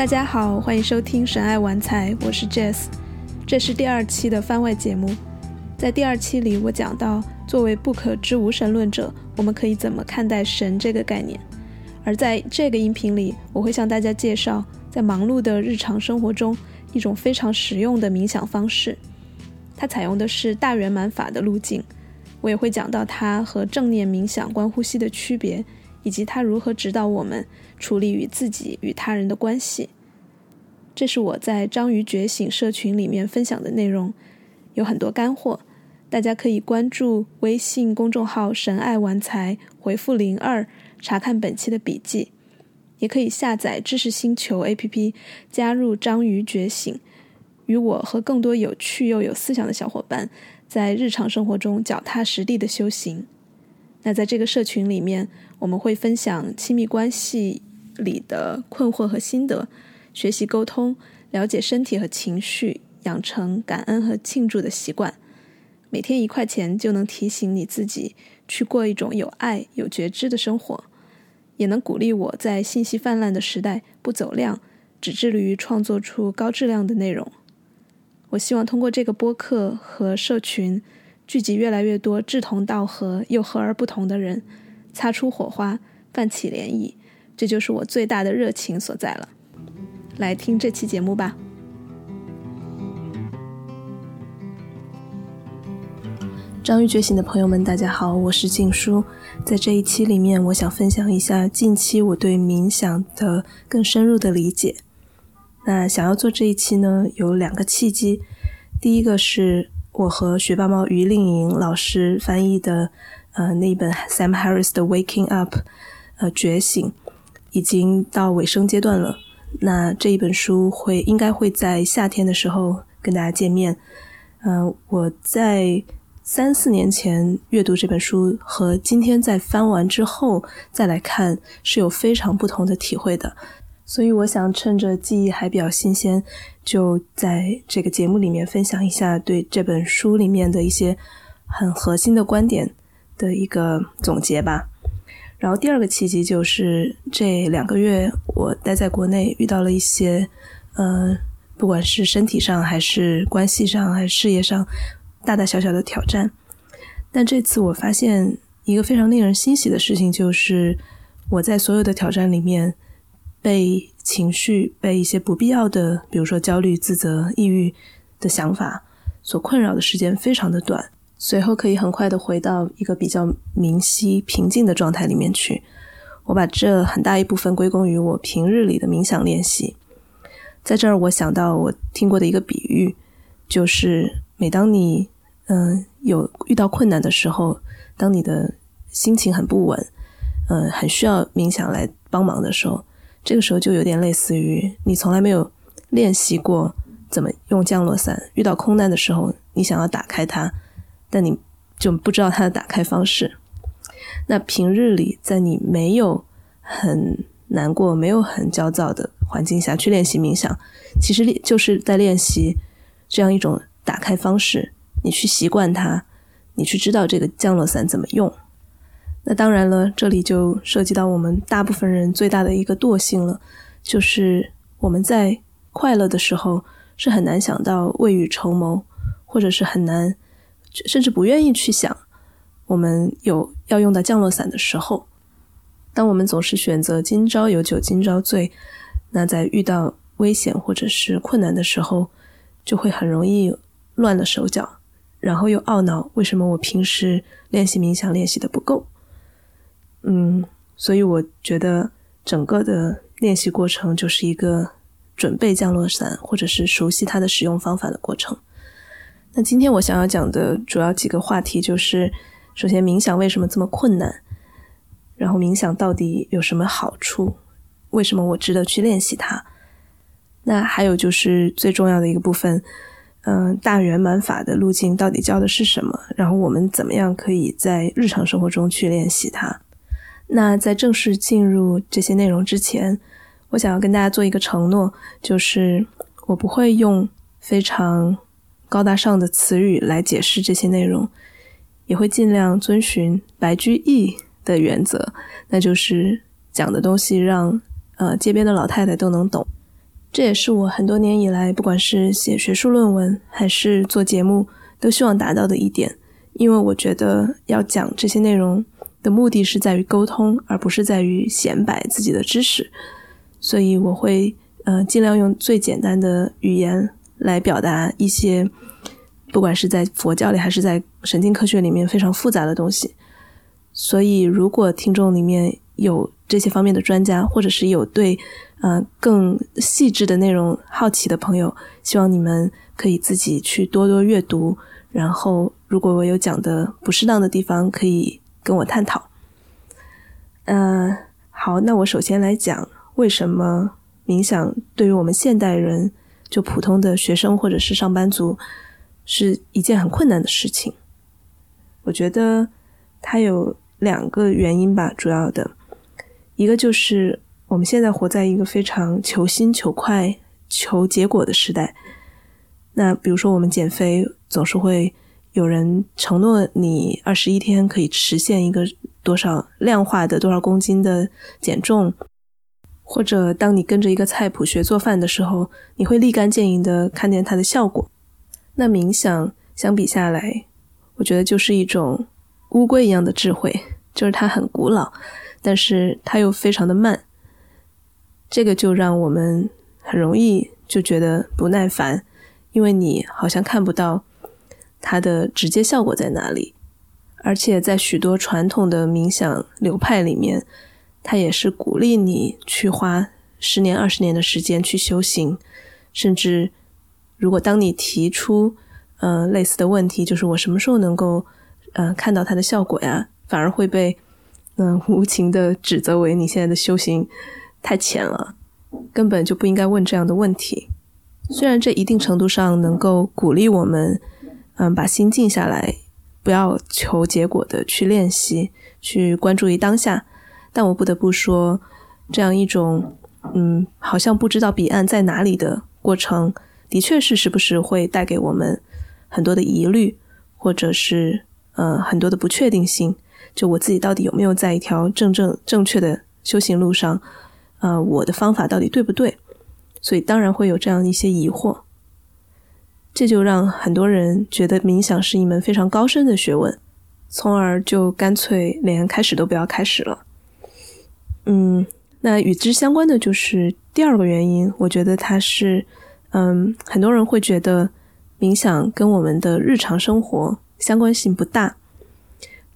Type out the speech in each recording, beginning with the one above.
大家好，欢迎收听神爱玩财，我是 Jess，这是第二期的番外节目。在第二期里，我讲到作为不可知无神论者，我们可以怎么看待神这个概念。而在这个音频里，我会向大家介绍在忙碌的日常生活中一种非常实用的冥想方式。它采用的是大圆满法的路径。我也会讲到它和正念冥想、观呼吸的区别，以及它如何指导我们处理与自己与他人的关系。这是我在章鱼觉醒社群里面分享的内容，有很多干货。大家可以关注微信公众号“神爱玩财”，回复零二查看本期的笔记，也可以下载知识星球 APP，加入章鱼觉醒，与我和更多有趣又有思想的小伙伴，在日常生活中脚踏实地的修行。那在这个社群里面，我们会分享亲密关系里的困惑和心得，学习沟通，了解身体和情绪，养成感恩和庆祝的习惯。每天一块钱就能提醒你自己去过一种有爱、有觉知的生活，也能鼓励我在信息泛滥的时代不走量，只致力于创作出高质量的内容。我希望通过这个播客和社群，聚集越来越多志同道合又和而不同的人，擦出火花，泛起涟漪。这就是我最大的热情所在了。来听这期节目吧。章鱼觉醒的朋友们，大家好，我是静书。在这一期里面，我想分享一下近期我对冥想的更深入的理解。那想要做这一期呢，有两个契机。第一个是我和学霸猫于令莹老师翻译的，呃，那一本 Sam Harris 的《Waking Up》，呃，觉醒已经到尾声阶段了。那这一本书会应该会在夏天的时候跟大家见面。嗯，我在。三四年前阅读这本书和今天在翻完之后再来看是有非常不同的体会的，所以我想趁着记忆还比较新鲜，就在这个节目里面分享一下对这本书里面的一些很核心的观点的一个总结吧。然后第二个契机就是这两个月我待在国内遇到了一些，嗯，不管是身体上还是关系上还是事业上。大大小小的挑战，但这次我发现一个非常令人欣喜的事情，就是我在所有的挑战里面，被情绪、被一些不必要的，比如说焦虑、自责、抑郁的想法所困扰的时间非常的短，随后可以很快的回到一个比较明晰、平静的状态里面去。我把这很大一部分归功于我平日里的冥想练习。在这儿，我想到我听过的一个比喻，就是。每当你嗯有遇到困难的时候，当你的心情很不稳，嗯，很需要冥想来帮忙的时候，这个时候就有点类似于你从来没有练习过怎么用降落伞。遇到空难的时候，你想要打开它，但你就不知道它的打开方式。那平日里，在你没有很难过、没有很焦躁的环境下去练习冥想，其实就是在练习这样一种。打开方式，你去习惯它，你去知道这个降落伞怎么用。那当然了，这里就涉及到我们大部分人最大的一个惰性了，就是我们在快乐的时候是很难想到未雨绸缪，或者是很难，甚至不愿意去想我们有要用到降落伞的时候。当我们总是选择今朝有酒今朝醉，那在遇到危险或者是困难的时候，就会很容易。乱了手脚，然后又懊恼为什么我平时练习冥想练习的不够。嗯，所以我觉得整个的练习过程就是一个准备降落伞或者是熟悉它的使用方法的过程。那今天我想要讲的主要几个话题就是：首先，冥想为什么这么困难？然后，冥想到底有什么好处？为什么我值得去练习它？那还有就是最重要的一个部分。嗯，大圆满法的路径到底教的是什么？然后我们怎么样可以在日常生活中去练习它？那在正式进入这些内容之前，我想要跟大家做一个承诺，就是我不会用非常高大上的词语来解释这些内容，也会尽量遵循白居易的原则，那就是讲的东西让呃街边的老太太都能懂。这也是我很多年以来，不管是写学术论文还是做节目，都希望达到的一点。因为我觉得要讲这些内容的目的是在于沟通，而不是在于显摆自己的知识，所以我会呃尽量用最简单的语言来表达一些，不管是在佛教里还是在神经科学里面非常复杂的东西。所以，如果听众里面有这些方面的专家，或者是有对呃更细致的内容好奇的朋友，希望你们可以自己去多多阅读。然后，如果我有讲的不适当的地方，可以跟我探讨。嗯，好，那我首先来讲为什么冥想对于我们现代人，就普通的学生或者是上班族，是一件很困难的事情。我觉得它有两个原因吧，主要的。一个就是我们现在活在一个非常求新、求快、求结果的时代。那比如说，我们减肥总是会有人承诺你二十一天可以实现一个多少量化的多少公斤的减重，或者当你跟着一个菜谱学做饭的时候，你会立竿见影的看见它的效果。那冥想相比下来，我觉得就是一种乌龟一样的智慧，就是它很古老。但是它又非常的慢，这个就让我们很容易就觉得不耐烦，因为你好像看不到它的直接效果在哪里。而且在许多传统的冥想流派里面，它也是鼓励你去花十年、二十年的时间去修行，甚至如果当你提出呃类似的问题，就是我什么时候能够呃看到它的效果呀，反而会被。嗯，无情的指责为你现在的修行太浅了，根本就不应该问这样的问题。虽然这一定程度上能够鼓励我们，嗯，把心静下来，不要求结果的去练习，去关注于当下。但我不得不说，这样一种嗯，好像不知道彼岸在哪里的过程，的确是时不时会带给我们很多的疑虑，或者是呃很多的不确定性。就我自己到底有没有在一条正正正确的修行路上？呃，我的方法到底对不对？所以当然会有这样一些疑惑，这就让很多人觉得冥想是一门非常高深的学问，从而就干脆连开始都不要开始了。嗯，那与之相关的就是第二个原因，我觉得它是，嗯，很多人会觉得冥想跟我们的日常生活相关性不大。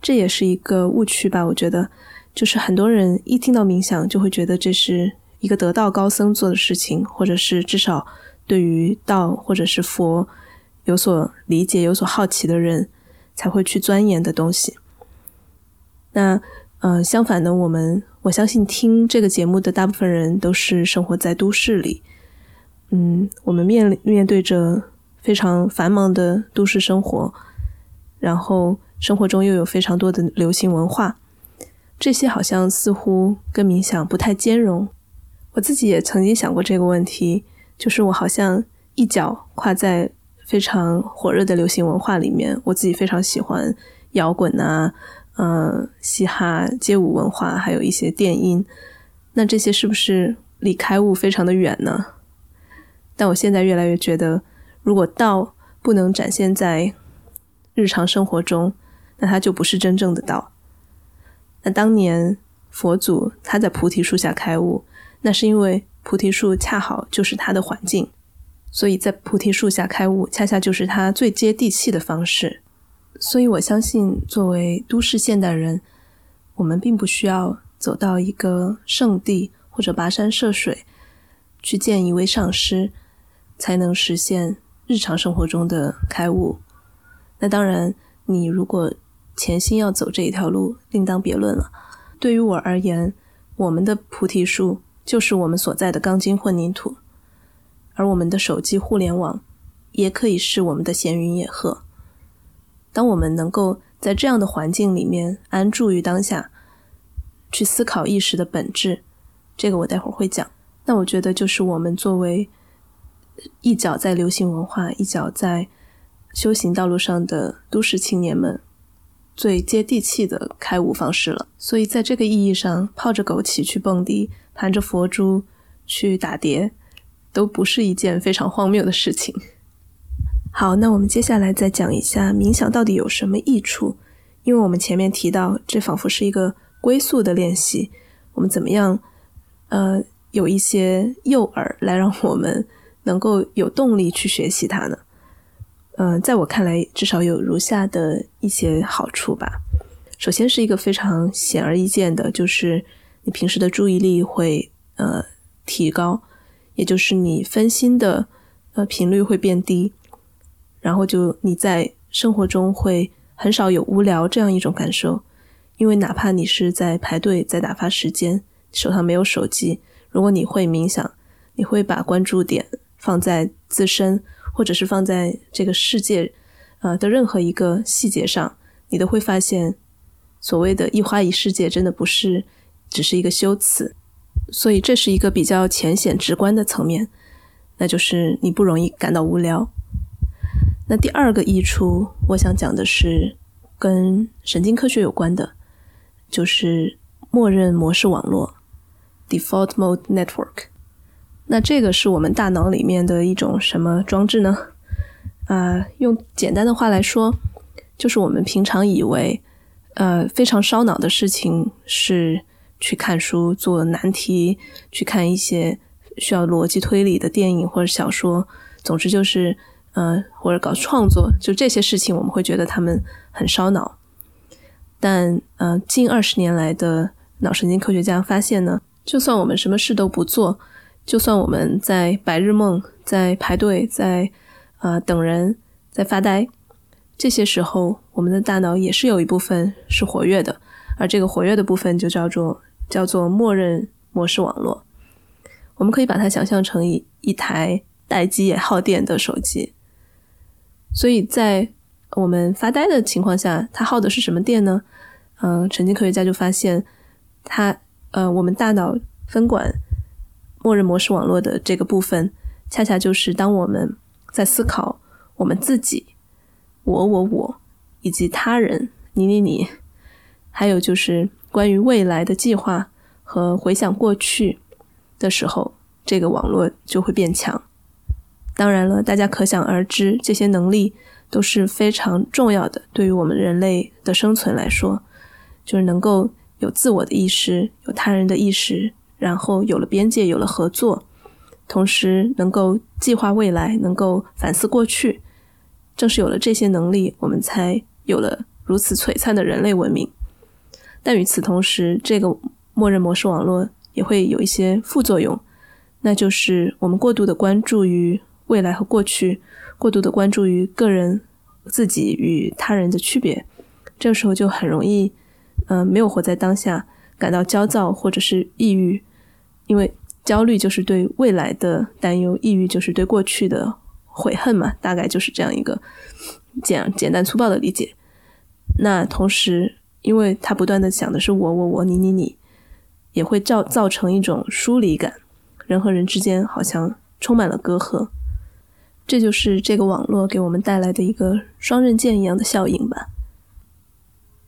这也是一个误区吧，我觉得，就是很多人一听到冥想，就会觉得这是一个得道高僧做的事情，或者是至少对于道或者是佛有所理解、有所好奇的人才会去钻研的东西。那，呃，相反的，我们我相信听这个节目的大部分人都是生活在都市里，嗯，我们面面对着非常繁忙的都市生活，然后。生活中又有非常多的流行文化，这些好像似乎跟冥想不太兼容。我自己也曾经想过这个问题，就是我好像一脚跨在非常火热的流行文化里面，我自己非常喜欢摇滚啊，嗯，嘻哈、街舞文化，还有一些电音。那这些是不是离开悟非常的远呢？但我现在越来越觉得，如果道不能展现在日常生活中，那它就不是真正的道。那当年佛祖他在菩提树下开悟，那是因为菩提树恰好就是他的环境，所以在菩提树下开悟，恰恰就是他最接地气的方式。所以我相信，作为都市现代人，我们并不需要走到一个圣地或者跋山涉水去见一位上师，才能实现日常生活中的开悟。那当然，你如果潜心要走这一条路，另当别论了。对于我而言，我们的菩提树就是我们所在的钢筋混凝土，而我们的手机互联网也可以是我们的闲云野鹤。当我们能够在这样的环境里面安住于当下，去思考意识的本质，这个我待会儿会讲。那我觉得，就是我们作为一脚在流行文化、一脚在修行道路上的都市青年们。最接地气的开悟方式了，所以在这个意义上，泡着枸杞去蹦迪，盘着佛珠去打碟，都不是一件非常荒谬的事情。好，那我们接下来再讲一下冥想到底有什么益处，因为我们前面提到，这仿佛是一个归宿的练习，我们怎么样，呃，有一些诱饵来让我们能够有动力去学习它呢？嗯，在我看来，至少有如下的一些好处吧。首先是一个非常显而易见的，就是你平时的注意力会呃提高，也就是你分心的呃频率会变低，然后就你在生活中会很少有无聊这样一种感受，因为哪怕你是在排队在打发时间，手上没有手机，如果你会冥想，你会把关注点放在自身。或者是放在这个世界，呃的任何一个细节上，你都会发现，所谓的一花一世界真的不是只是一个修辞，所以这是一个比较浅显直观的层面，那就是你不容易感到无聊。那第二个溢出，我想讲的是跟神经科学有关的，就是默认模式网络 （Default Mode Network）。那这个是我们大脑里面的一种什么装置呢？啊，用简单的话来说，就是我们平常以为，呃，非常烧脑的事情是去看书、做难题、去看一些需要逻辑推理的电影或者小说，总之就是，呃，或者搞创作，就这些事情，我们会觉得他们很烧脑。但，呃，近二十年来的脑神经科学家发现呢，就算我们什么事都不做，就算我们在白日梦，在排队，在啊等人，在发呆，这些时候，我们的大脑也是有一部分是活跃的，而这个活跃的部分就叫做叫做默认模式网络。我们可以把它想象成一一台待机也耗电的手机。所以在我们发呆的情况下，它耗的是什么电呢？嗯，神经科学家就发现，它呃，我们大脑分管。默认模式网络的这个部分，恰恰就是当我们在思考我们自己、我、我、我以及他人、你、你、你，还有就是关于未来的计划和回想过去的时候，这个网络就会变强。当然了，大家可想而知，这些能力都是非常重要的，对于我们人类的生存来说，就是能够有自我的意识，有他人的意识。然后有了边界，有了合作，同时能够计划未来，能够反思过去。正是有了这些能力，我们才有了如此璀璨的人类文明。但与此同时，这个默认模式网络也会有一些副作用，那就是我们过度的关注于未来和过去，过度的关注于个人自己与他人的区别，这个时候就很容易，嗯，没有活在当下。感到焦躁或者是抑郁，因为焦虑就是对未来的担忧，抑郁就是对过去的悔恨嘛，大概就是这样一个简简单粗暴的理解。那同时，因为他不断的想的是我我我你你你，也会造造成一种疏离感，人和人之间好像充满了隔阂，这就是这个网络给我们带来的一个双刃剑一样的效应吧。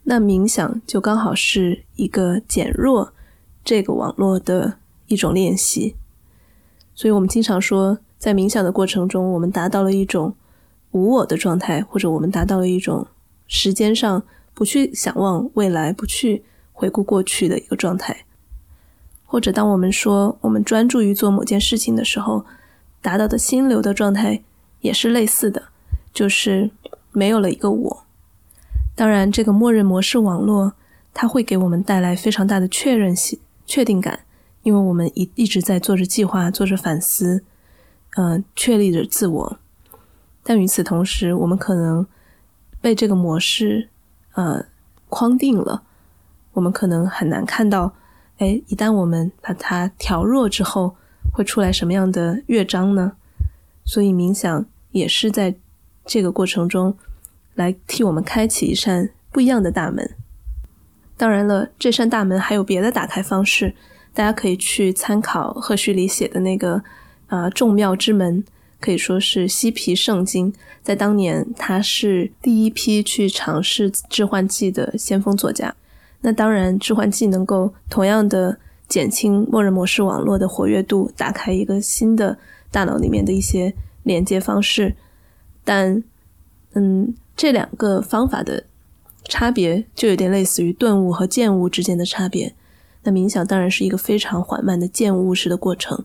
那冥想就刚好是一个减弱这个网络的一种练习，所以我们经常说，在冥想的过程中，我们达到了一种无我的状态，或者我们达到了一种时间上不去想望未来、不去回顾过去的一个状态，或者当我们说我们专注于做某件事情的时候，达到的心流的状态也是类似的，就是没有了一个我。当然，这个默认模式网络，它会给我们带来非常大的确认性、确定感，因为我们一一直在做着计划、做着反思，呃，确立着自我。但与此同时，我们可能被这个模式，呃，框定了。我们可能很难看到，哎，一旦我们把它调弱之后，会出来什么样的乐章呢？所以，冥想也是在这个过程中。来替我们开启一扇不一样的大门。当然了，这扇大门还有别的打开方式，大家可以去参考赫胥黎写的那个啊众妙之门，可以说是嬉皮圣经。在当年，他是第一批去尝试致幻剂的先锋作家。那当然，致幻剂能够同样的减轻默认模式网络的活跃度，打开一个新的大脑里面的一些连接方式。但，嗯，这两个方法的差别就有点类似于顿悟和渐悟之间的差别。那冥想当然是一个非常缓慢的渐悟式的过程，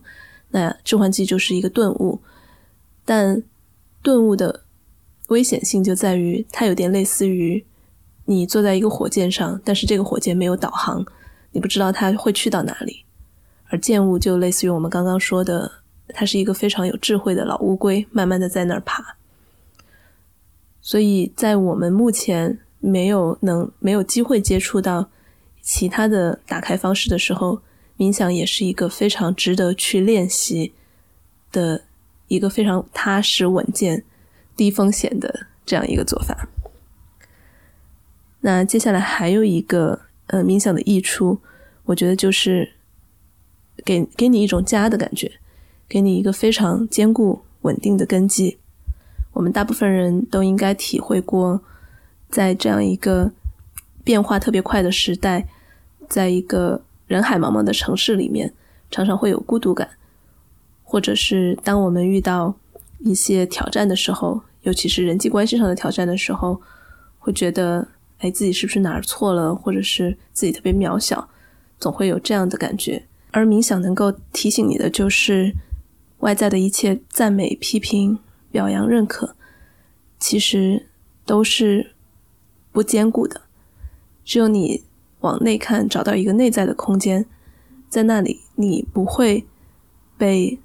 那致幻剂就是一个顿悟。但顿悟的危险性就在于，它有点类似于你坐在一个火箭上，但是这个火箭没有导航，你不知道它会去到哪里。而渐悟就类似于我们刚刚说的，它是一个非常有智慧的老乌龟，慢慢的在那儿爬。所以在我们目前没有能没有机会接触到其他的打开方式的时候，冥想也是一个非常值得去练习的一个非常踏实稳健、低风险的这样一个做法。那接下来还有一个呃冥想的益处，我觉得就是。给给你一种家的感觉，给你一个非常坚固稳定的根基。我们大部分人都应该体会过，在这样一个变化特别快的时代，在一个人海茫茫的城市里面，常常会有孤独感，或者是当我们遇到一些挑战的时候，尤其是人际关系上的挑战的时候，会觉得，哎，自己是不是哪儿错了，或者是自己特别渺小，总会有这样的感觉。而冥想能够提醒你的，就是外在的一切赞美、批评、表扬、认可，其实都是不坚固的。只有你往内看，找到一个内在的空间，在那里，你不会被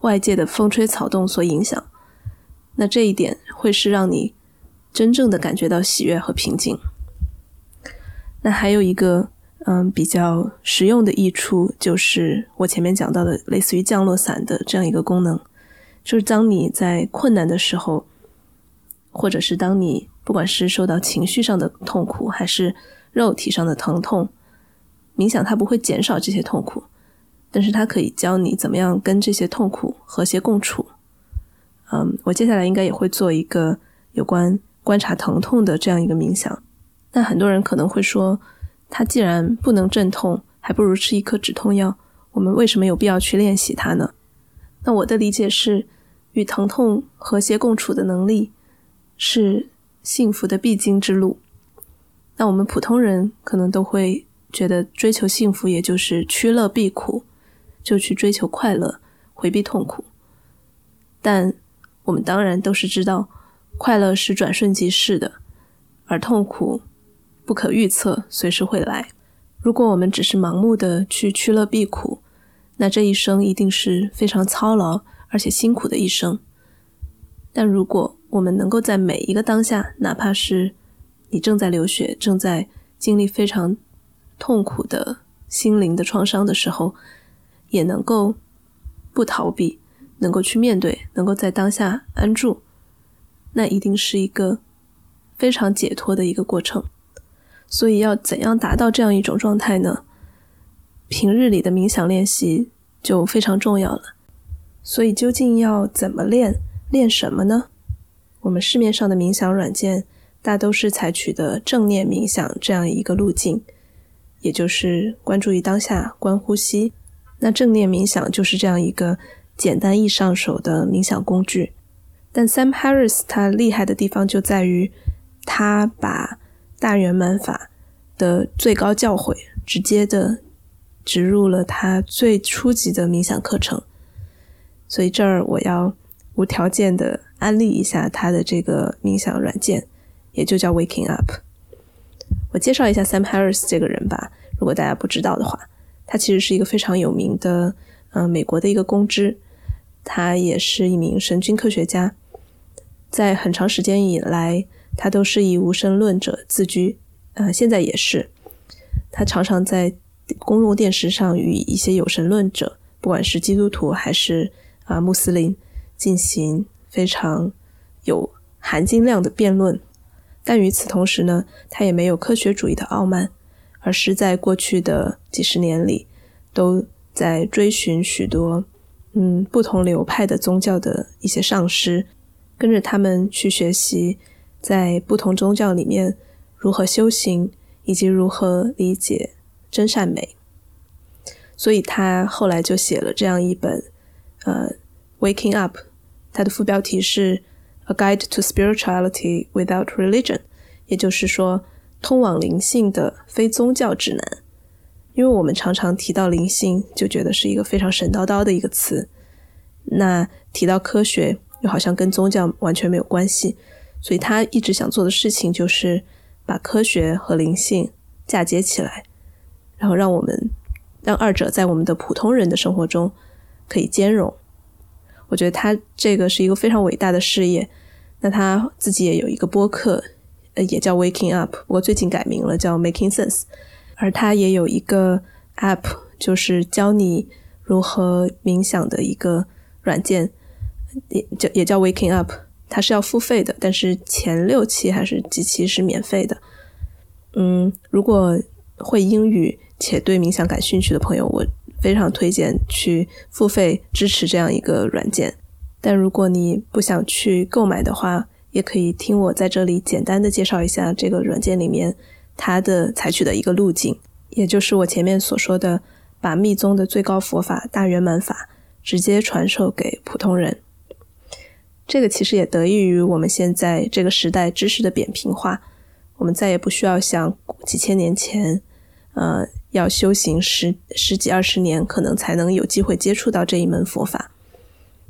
外界的风吹草动所影响。那这一点会是让你真正的感觉到喜悦和平静。那还有一个。嗯，比较实用的益处就是我前面讲到的，类似于降落伞的这样一个功能，就是当你在困难的时候，或者是当你不管是受到情绪上的痛苦，还是肉体上的疼痛，冥想它不会减少这些痛苦，但是它可以教你怎么样跟这些痛苦和谐共处。嗯，我接下来应该也会做一个有关观察疼痛的这样一个冥想。那很多人可能会说。它既然不能镇痛，还不如吃一颗止痛药。我们为什么有必要去练习它呢？那我的理解是，与疼痛和谐共处的能力是幸福的必经之路。那我们普通人可能都会觉得，追求幸福也就是趋乐避苦，就去追求快乐，回避痛苦。但我们当然都是知道，快乐是转瞬即逝的，而痛苦。不可预测，随时会来。如果我们只是盲目的去趋乐避苦，那这一生一定是非常操劳而且辛苦的一生。但如果我们能够在每一个当下，哪怕是你正在流血、正在经历非常痛苦的心灵的创伤的时候，也能够不逃避，能够去面对，能够在当下安住，那一定是一个非常解脱的一个过程。所以要怎样达到这样一种状态呢？平日里的冥想练习就非常重要了。所以究竟要怎么练？练什么呢？我们市面上的冥想软件大都是采取的正念冥想这样一个路径，也就是关注于当下、观呼吸。那正念冥想就是这样一个简单易上手的冥想工具。但 Sam Harris 他厉害的地方就在于他把大圆满法的最高教诲，直接的植入了他最初级的冥想课程，所以这儿我要无条件的安利一下他的这个冥想软件，也就叫 Waking Up。我介绍一下 Sam Harris 这个人吧，如果大家不知道的话，他其实是一个非常有名的，嗯，美国的一个公知，他也是一名神经科学家，在很长时间以来。他都是以无神论者自居，呃，现在也是。他常常在公共电视上与一些有神论者，不管是基督徒还是啊穆斯林，进行非常有含金量的辩论。但与此同时呢，他也没有科学主义的傲慢，而是在过去的几十年里，都在追寻许多嗯不同流派的宗教的一些上师，跟着他们去学习。在不同宗教里面，如何修行，以及如何理解真善美，所以他后来就写了这样一本，呃，Waking Up，它的副标题是 A Guide to Spirituality Without Religion，也就是说，通往灵性的非宗教指南。因为我们常常提到灵性，就觉得是一个非常神叨叨的一个词。那提到科学，好像跟宗教完全没有关系。所以他一直想做的事情，就是把科学和灵性嫁接起来，然后让我们让二者在我们的普通人的生活中可以兼容。我觉得他这个是一个非常伟大的事业。那他自己也有一个播客，呃，也叫 Waking Up，不过最近改名了，叫 Making Sense。而他也有一个 App，就是教你如何冥想的一个软件，也叫也叫 Waking Up。它是要付费的，但是前六期还是几期是免费的。嗯，如果会英语且对冥想感兴趣的朋友，我非常推荐去付费支持这样一个软件。但如果你不想去购买的话，也可以听我在这里简单的介绍一下这个软件里面。它的采取的一个路径，也就是我前面所说的，把密宗的最高佛法大圆满法直接传授给普通人。这个其实也得益于我们现在这个时代知识的扁平化，我们再也不需要像几千年前，呃，要修行十十几二十年，可能才能有机会接触到这一门佛法。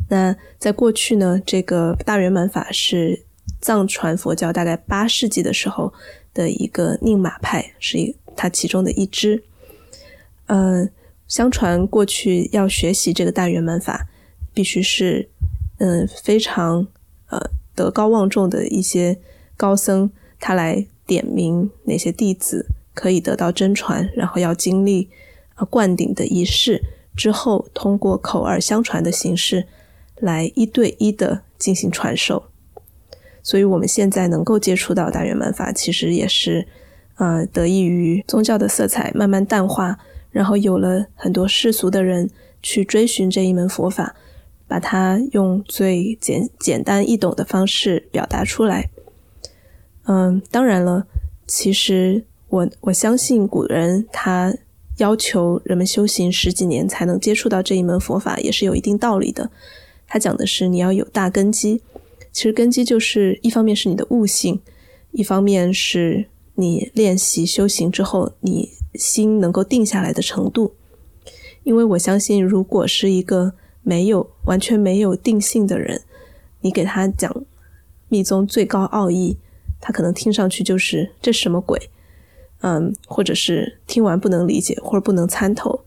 那在过去呢，这个大圆满法是藏传佛教大概八世纪的时候。的一个宁玛派是一它其中的一支，呃，相传过去要学习这个大圆满法，必须是嗯非常呃德高望重的一些高僧，他来点名哪些弟子可以得到真传，然后要经历啊灌顶的仪式之后，通过口耳相传的形式来一对一的进行传授。所以，我们现在能够接触到大圆满法，其实也是，呃，得益于宗教的色彩慢慢淡化，然后有了很多世俗的人去追寻这一门佛法，把它用最简简单易懂的方式表达出来。嗯，当然了，其实我我相信古人他要求人们修行十几年才能接触到这一门佛法，也是有一定道理的。他讲的是你要有大根基。其实根基就是一方面是你的悟性，一方面是你练习修行之后你心能够定下来的程度。因为我相信，如果是一个没有完全没有定性的人，你给他讲密宗最高奥义，他可能听上去就是这是什么鬼，嗯，或者是听完不能理解或者不能参透。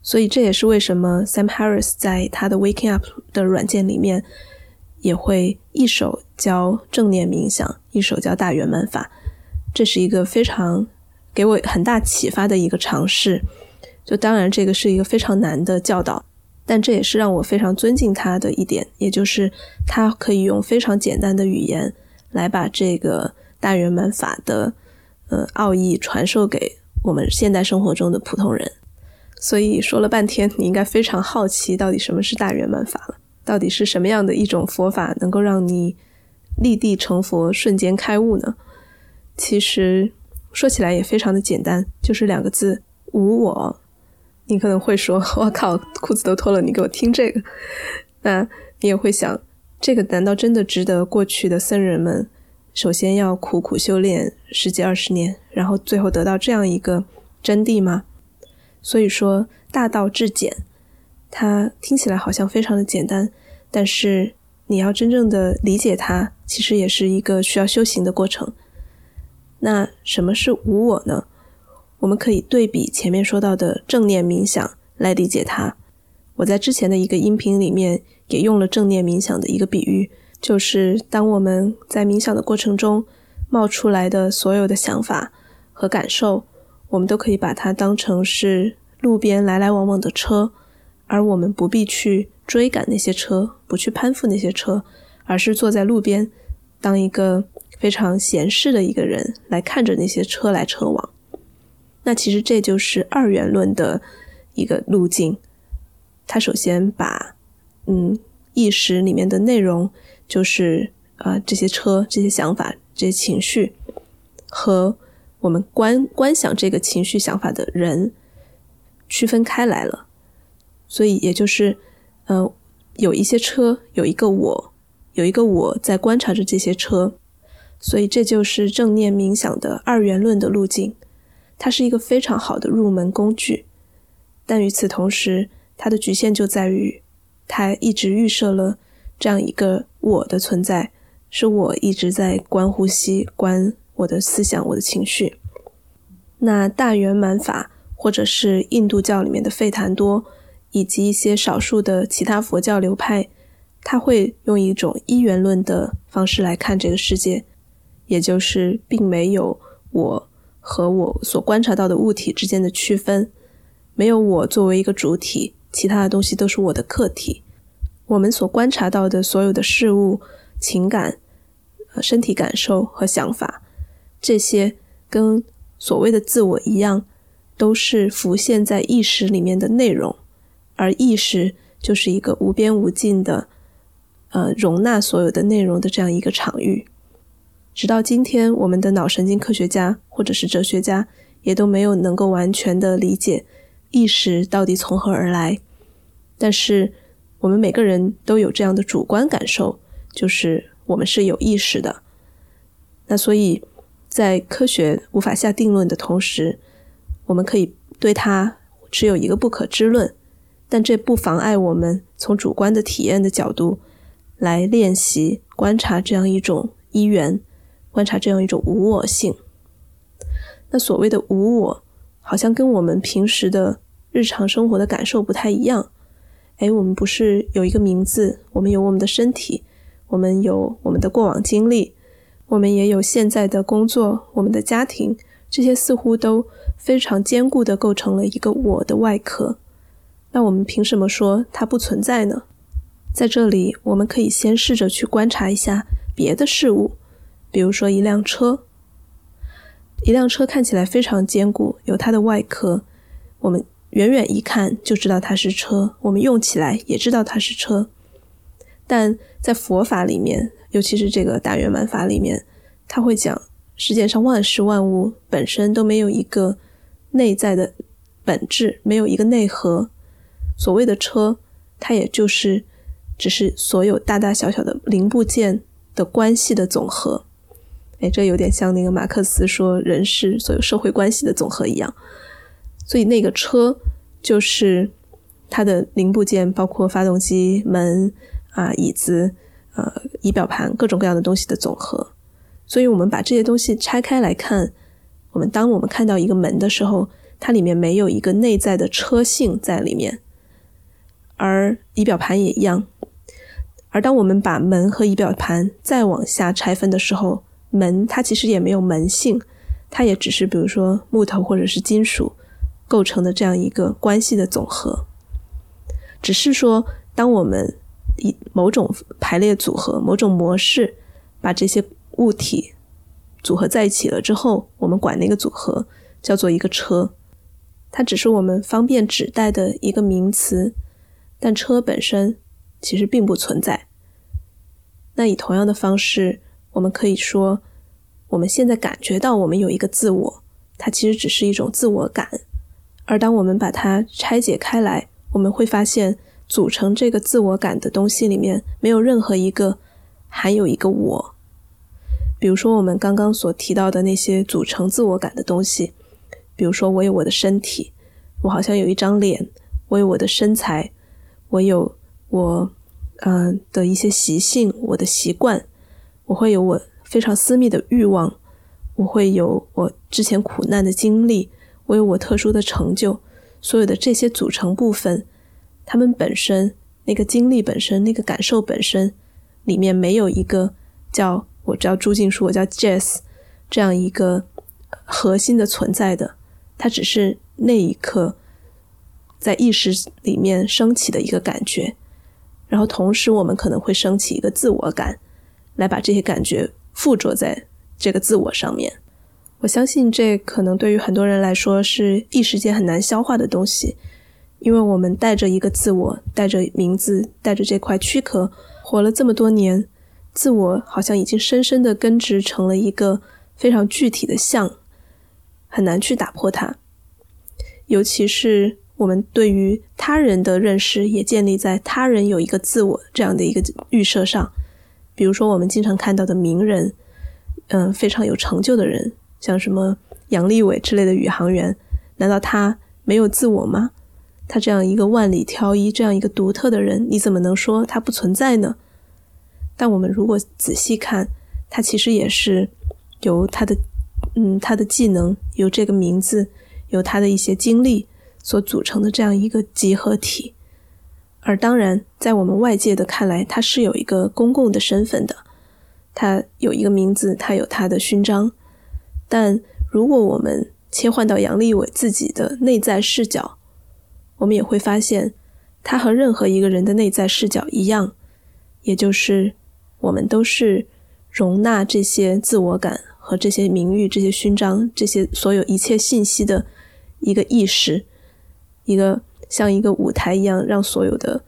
所以这也是为什么 Sam Harris 在他的 Waking Up 的软件里面。也会一手教正念冥想，一手教大圆满法，这是一个非常给我很大启发的一个尝试。就当然这个是一个非常难的教导，但这也是让我非常尊敬他的一点，也就是他可以用非常简单的语言来把这个大圆满法的呃奥义传授给我们现代生活中的普通人。所以说了半天，你应该非常好奇到底什么是大圆满法了。到底是什么样的一种佛法能够让你立地成佛、瞬间开悟呢？其实说起来也非常的简单，就是两个字：无我。你可能会说：“ 我靠，裤子都脱了，你给我听这个。”那你也会想，这个难道真的值得过去的僧人们首先要苦苦修炼十几二十年，然后最后得到这样一个真谛吗？所以说，大道至简。它听起来好像非常的简单，但是你要真正的理解它，其实也是一个需要修行的过程。那什么是无我呢？我们可以对比前面说到的正念冥想来理解它。我在之前的一个音频里面也用了正念冥想的一个比喻，就是当我们在冥想的过程中冒出来的所有的想法和感受，我们都可以把它当成是路边来来往往的车。而我们不必去追赶那些车，不去攀附那些车，而是坐在路边，当一个非常闲适的一个人来看着那些车来车往。那其实这就是二元论的一个路径。他首先把嗯意识里面的内容，就是啊这些车、这些想法、这些情绪，和我们观观想这个情绪想法的人区分开来了。所以，也就是，呃，有一些车，有一个我，有一个我在观察着这些车，所以这就是正念冥想的二元论的路径。它是一个非常好的入门工具，但与此同时，它的局限就在于，它一直预设了这样一个我的存在，是我一直在观呼吸、观我的思想、我的情绪。那大圆满法，或者是印度教里面的吠檀多，以及一些少数的其他佛教流派，他会用一种一元论的方式来看这个世界，也就是并没有我和我所观察到的物体之间的区分，没有我作为一个主体，其他的东西都是我的客体。我们所观察到的所有的事物、情感、身体感受和想法，这些跟所谓的自我一样，都是浮现在意识里面的内容，而意识就是一个无边无尽的，呃，容纳所有的内容的这样一个场域。直到今天，我们的脑神经科学家或者是哲学家也都没有能够完全的理解意识到底从何而来。但是，我们每个人都有这样的主观感受，就是我们是有意识的。那所以。在科学无法下定论的同时，我们可以对它持有一个不可知论，但这不妨碍我们从主观的体验的角度来练习观察这样一种一元，观察这样一种无我性。那所谓的无我，好像跟我们平时的日常生活的感受不太一样。哎，我们不是有一个名字，我们有我们的身体，我们有我们的过往经历。我们也有现在的工作，我们的家庭，这些似乎都非常坚固的构成了一个我的外壳。那我们凭什么说它不存在呢？在这里，我们可以先试着去观察一下别的事物，比如说一辆车。一辆车看起来非常坚固，有它的外壳，我们远远一看就知道它是车，我们用起来也知道它是车。但在佛法里面，尤其是这个大圆满法里面，他会讲世界上万事万物本身都没有一个内在的本质，没有一个内核。所谓的车，它也就是只是所有大大小小的零部件的关系的总和。哎，这有点像那个马克思说人是所有社会关系的总和一样。所以那个车就是它的零部件，包括发动机、门啊、椅子。呃，仪表盘各种各样的东西的总和，所以我们把这些东西拆开来看，我们当我们看到一个门的时候，它里面没有一个内在的车性在里面，而仪表盘也一样。而当我们把门和仪表盘再往下拆分的时候，门它其实也没有门性，它也只是比如说木头或者是金属构成的这样一个关系的总和，只是说当我们。以某种排列组合、某种模式，把这些物体组合在一起了之后，我们管那个组合叫做一个车。它只是我们方便指代的一个名词，但车本身其实并不存在。那以同样的方式，我们可以说，我们现在感觉到我们有一个自我，它其实只是一种自我感。而当我们把它拆解开来，我们会发现。组成这个自我感的东西里面，没有任何一个含有一个我。比如说我们刚刚所提到的那些组成自我感的东西，比如说我有我的身体，我好像有一张脸，我有我的身材，我有我嗯的一些习性，我的习惯，我会有我非常私密的欲望，我会有我之前苦难的经历，我有我特殊的成就，所有的这些组成部分。他们本身那个经历本身那个感受本身里面没有一个叫我叫朱静书我叫 Jess 这样一个核心的存在的，它只是那一刻在意识里面升起的一个感觉，然后同时我们可能会升起一个自我感，来把这些感觉附着在这个自我上面。我相信这可能对于很多人来说是一时间很难消化的东西。因为我们带着一个自我，带着名字，带着这块躯壳，活了这么多年，自我好像已经深深的根植成了一个非常具体的像，很难去打破它。尤其是我们对于他人的认识也建立在他人有一个自我这样的一个预设上。比如说，我们经常看到的名人，嗯，非常有成就的人，像什么杨利伟之类的宇航员，难道他没有自我吗？他这样一个万里挑一、这样一个独特的人，你怎么能说他不存在呢？但我们如果仔细看，他其实也是由他的，嗯，他的技能，由这个名字，由他的一些经历所组成的这样一个集合体。而当然，在我们外界的看来，他是有一个公共的身份的，他有一个名字，他有他的勋章。但如果我们切换到杨利伟自己的内在视角，我们也会发现，他和任何一个人的内在视角一样，也就是我们都是容纳这些自我感和这些名誉、这些勋章、这些所有一切信息的一个意识，一个。像一个舞台一样，让所有的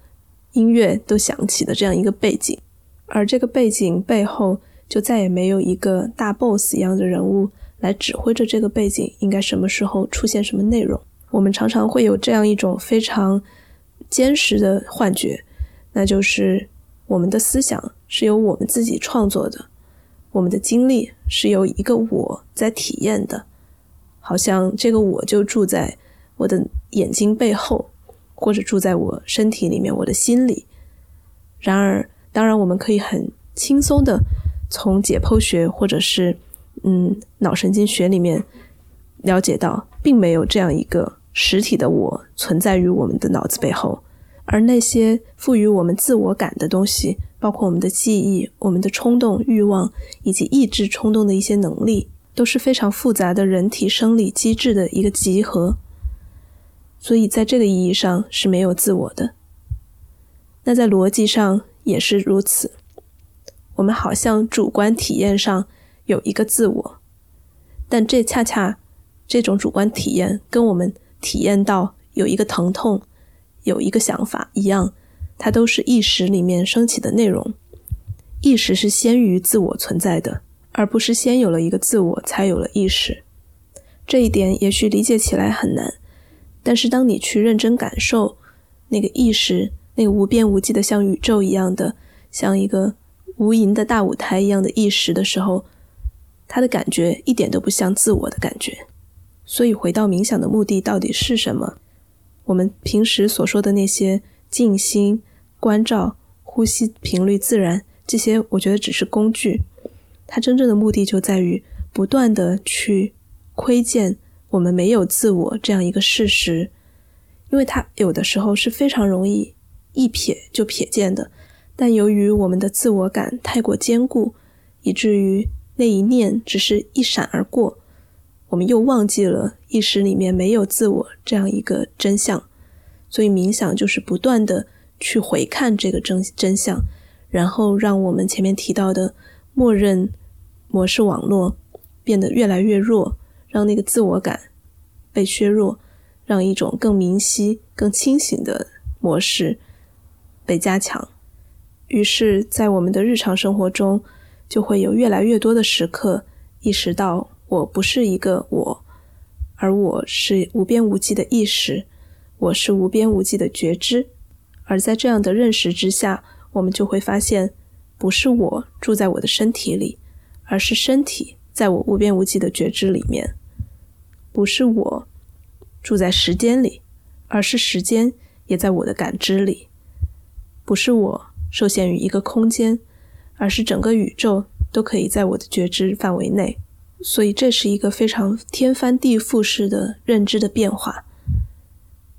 音乐都响起的这样一个背景，而这个背景背后就再也没有一个大 boss 一样的人物来指挥着这个背景应该什么时候出现什么内容。我们常常会有这样一种非常坚实的幻觉，那就是我们的思想是由我们自己创作的，我们的经历是由一个我在体验的，好像这个我就住在我的眼睛背后。或者住在我身体里面，我的心里。然而，当然，我们可以很轻松的从解剖学或者是嗯脑神经学里面了解到，并没有这样一个实体的我存在于我们的脑子背后。而那些赋予我们自我感的东西，包括我们的记忆、我们的冲动、欲望以及抑制冲动的一些能力，都是非常复杂的人体生理机制的一个集合。所以，在这个意义上是没有自我的。那在逻辑上也是如此。我们好像主观体验上有一个自我，但这恰恰这种主观体验跟我们体验到有一个疼痛、有一个想法一样，它都是意识里面升起的内容。意识是先于自我存在的，而不是先有了一个自我才有了意识。这一点也许理解起来很难。但是，当你去认真感受那个意识，那个无边无际的像宇宙一样的，像一个无垠的大舞台一样的意识的时候，它的感觉一点都不像自我的感觉。所以，回到冥想的目的到底是什么？我们平时所说的那些静心、关照、呼吸频率自然，这些我觉得只是工具。它真正的目的就在于不断的去窥见。我们没有自我这样一个事实，因为它有的时候是非常容易一瞥就瞥见的。但由于我们的自我感太过坚固，以至于那一念只是一闪而过，我们又忘记了意识里面没有自我这样一个真相。所以冥想就是不断的去回看这个真真相，然后让我们前面提到的默认模式网络变得越来越弱。让那个自我感被削弱，让一种更明晰、更清醒的模式被加强。于是，在我们的日常生活中，就会有越来越多的时刻意识到，我不是一个我，而我是无边无际的意识，我是无边无际的觉知。而在这样的认识之下，我们就会发现，不是我住在我的身体里，而是身体在我无边无际的觉知里面。不是我住在时间里，而是时间也在我的感知里。不是我受限于一个空间，而是整个宇宙都可以在我的觉知范围内。所以这是一个非常天翻地覆式的认知的变化。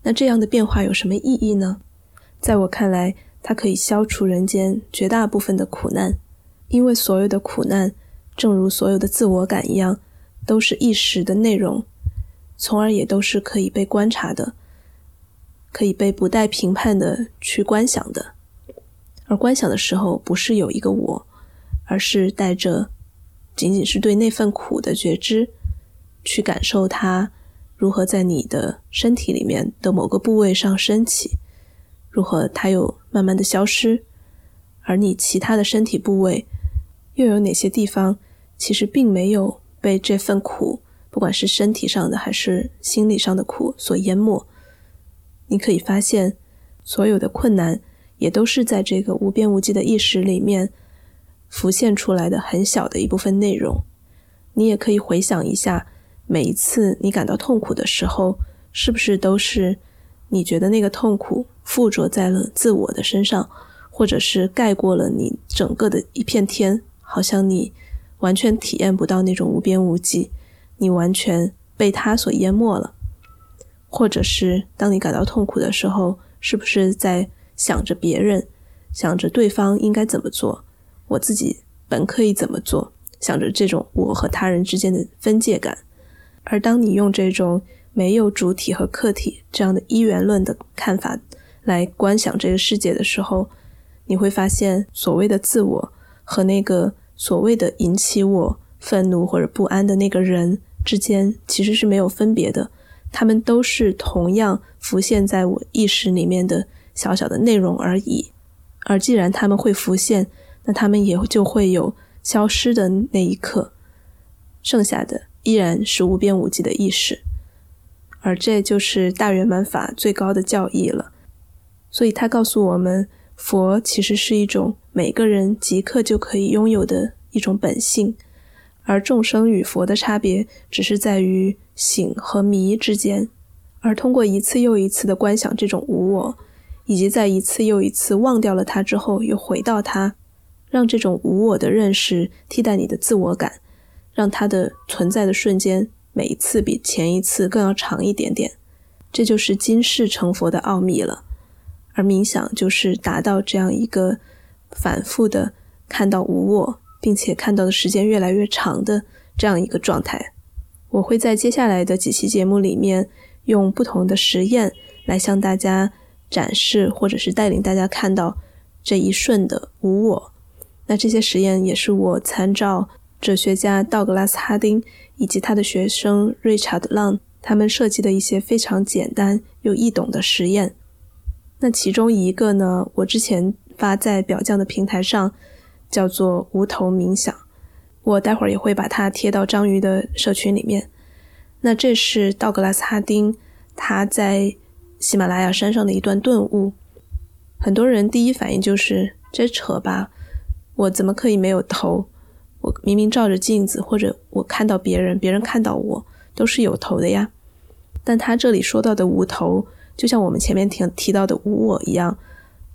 那这样的变化有什么意义呢？在我看来，它可以消除人间绝大部分的苦难，因为所有的苦难，正如所有的自我感一样，都是一时的内容。从而也都是可以被观察的，可以被不带评判的去观想的。而观想的时候，不是有一个我，而是带着仅仅是对那份苦的觉知，去感受它如何在你的身体里面的某个部位上升起，如何它又慢慢的消失，而你其他的身体部位又有哪些地方其实并没有被这份苦。不管是身体上的还是心理上的苦所淹没，你可以发现，所有的困难也都是在这个无边无际的意识里面浮现出来的很小的一部分内容。你也可以回想一下，每一次你感到痛苦的时候，是不是都是你觉得那个痛苦附着在了自我的身上，或者是盖过了你整个的一片天，好像你完全体验不到那种无边无际，你完全被它所淹没了。或者是当你感到痛苦的时候，是不是在想着别人，想着对方应该怎么做，我自己本可以怎么做？想着这种我和他人之间的分界感，而当你用这种没有主体和客体这样的一元论的看法来观想这个世界的时候，你会发现所谓的自我和那个所谓的引起我愤怒或者不安的那个人之间其实是没有分别的，他们都是同样浮现在我意识里面的小小的内容而已。而既然他们会浮现，那他们也就会有。消失的那一刻，剩下的依然是无边无际的意识，而这就是大圆满法最高的教义了。所以，他告诉我们，佛其实是一种每个人即刻就可以拥有的一种本性，而众生与佛的差别只是在于醒和迷之间。而通过一次又一次的观想这种无我，以及在一次又一次忘掉了它之后又回到它。让这种无我的认识替代你的自我感，让它的存在的瞬间每一次比前一次更要长一点点，这就是今世成佛的奥秘了。而冥想就是达到这样一个反复的看到无我，并且看到的时间越来越长的这样一个状态。我会在接下来的几期节目里面用不同的实验来向大家展示，或者是带领大家看到这一瞬的无我。那这些实验也是我参照哲学家道格拉斯·哈丁以及他的学生瑞查德·朗他们设计的一些非常简单又易懂的实验。那其中一个呢，我之前发在表匠的平台上，叫做无头冥想。我待会儿也会把它贴到章鱼的社群里面。那这是道格拉斯·哈丁他在喜马拉雅山上的一段顿悟。很多人第一反应就是这扯吧。我怎么可以没有头？我明明照着镜子，或者我看到别人，别人看到我都是有头的呀。但他这里说到的无头，就像我们前面提提到的无我一样，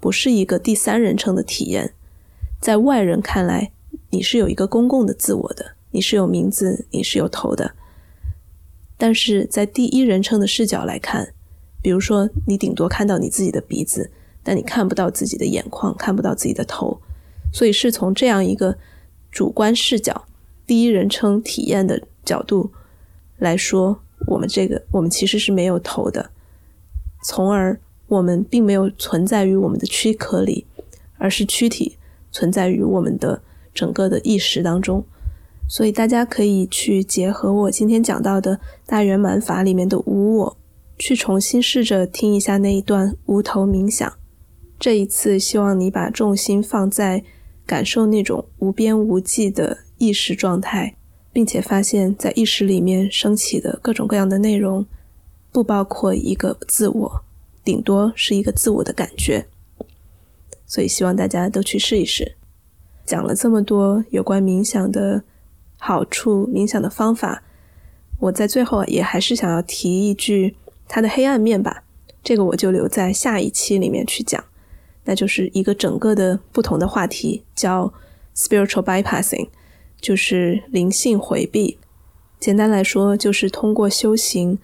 不是一个第三人称的体验。在外人看来，你是有一个公共的自我的，你是有名字，你是有头的。但是在第一人称的视角来看，比如说你顶多看到你自己的鼻子，但你看不到自己的眼眶，看不到自己的头。所以是从这样一个主观视角、第一人称体验的角度来说，我们这个我们其实是没有头的，从而我们并没有存在于我们的躯壳里，而是躯体存在于我们的整个的意识当中。所以大家可以去结合我今天讲到的大圆满法里面的无我，去重新试着听一下那一段无头冥想。这一次，希望你把重心放在。感受那种无边无际的意识状态，并且发现，在意识里面升起的各种各样的内容，不包括一个自我，顶多是一个自我的感觉。所以，希望大家都去试一试。讲了这么多有关冥想的好处、冥想的方法，我在最后也还是想要提一句它的黑暗面吧。这个我就留在下一期里面去讲。那就是一个整个的不同的话题，叫 spiritual bypassing，就是灵性回避。简单来说，就是通过修行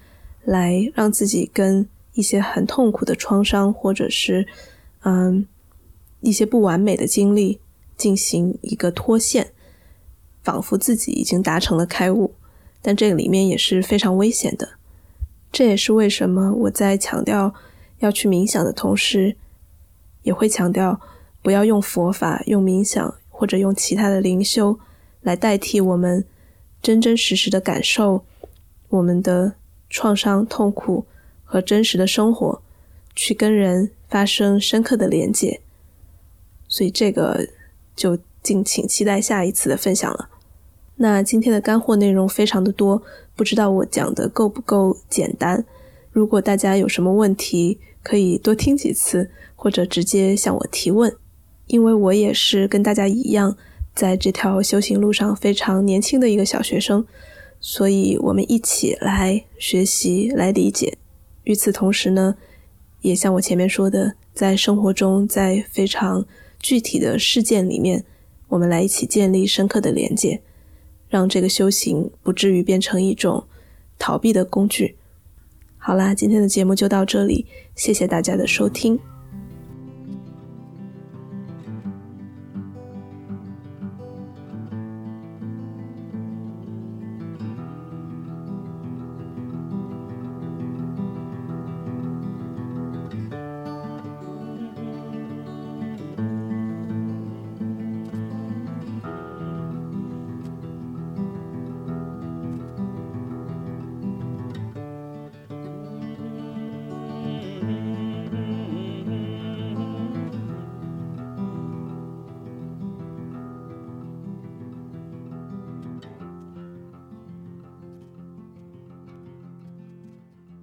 来让自己跟一些很痛苦的创伤，或者是嗯一些不完美的经历进行一个脱线，仿佛自己已经达成了开悟。但这里面也是非常危险的。这也是为什么我在强调要去冥想的同时。也会强调，不要用佛法、用冥想或者用其他的灵修来代替我们真真实实的感受我们的创伤、痛苦和真实的生活，去跟人发生深刻的连接。所以这个就敬请期待下一次的分享了。那今天的干货内容非常的多，不知道我讲的够不够简单？如果大家有什么问题，可以多听几次，或者直接向我提问，因为我也是跟大家一样，在这条修行路上非常年轻的一个小学生，所以我们一起来学习，来理解。与此同时呢，也像我前面说的，在生活中，在非常具体的事件里面，我们来一起建立深刻的连接，让这个修行不至于变成一种逃避的工具。好啦，今天的节目就到这里，谢谢大家的收听。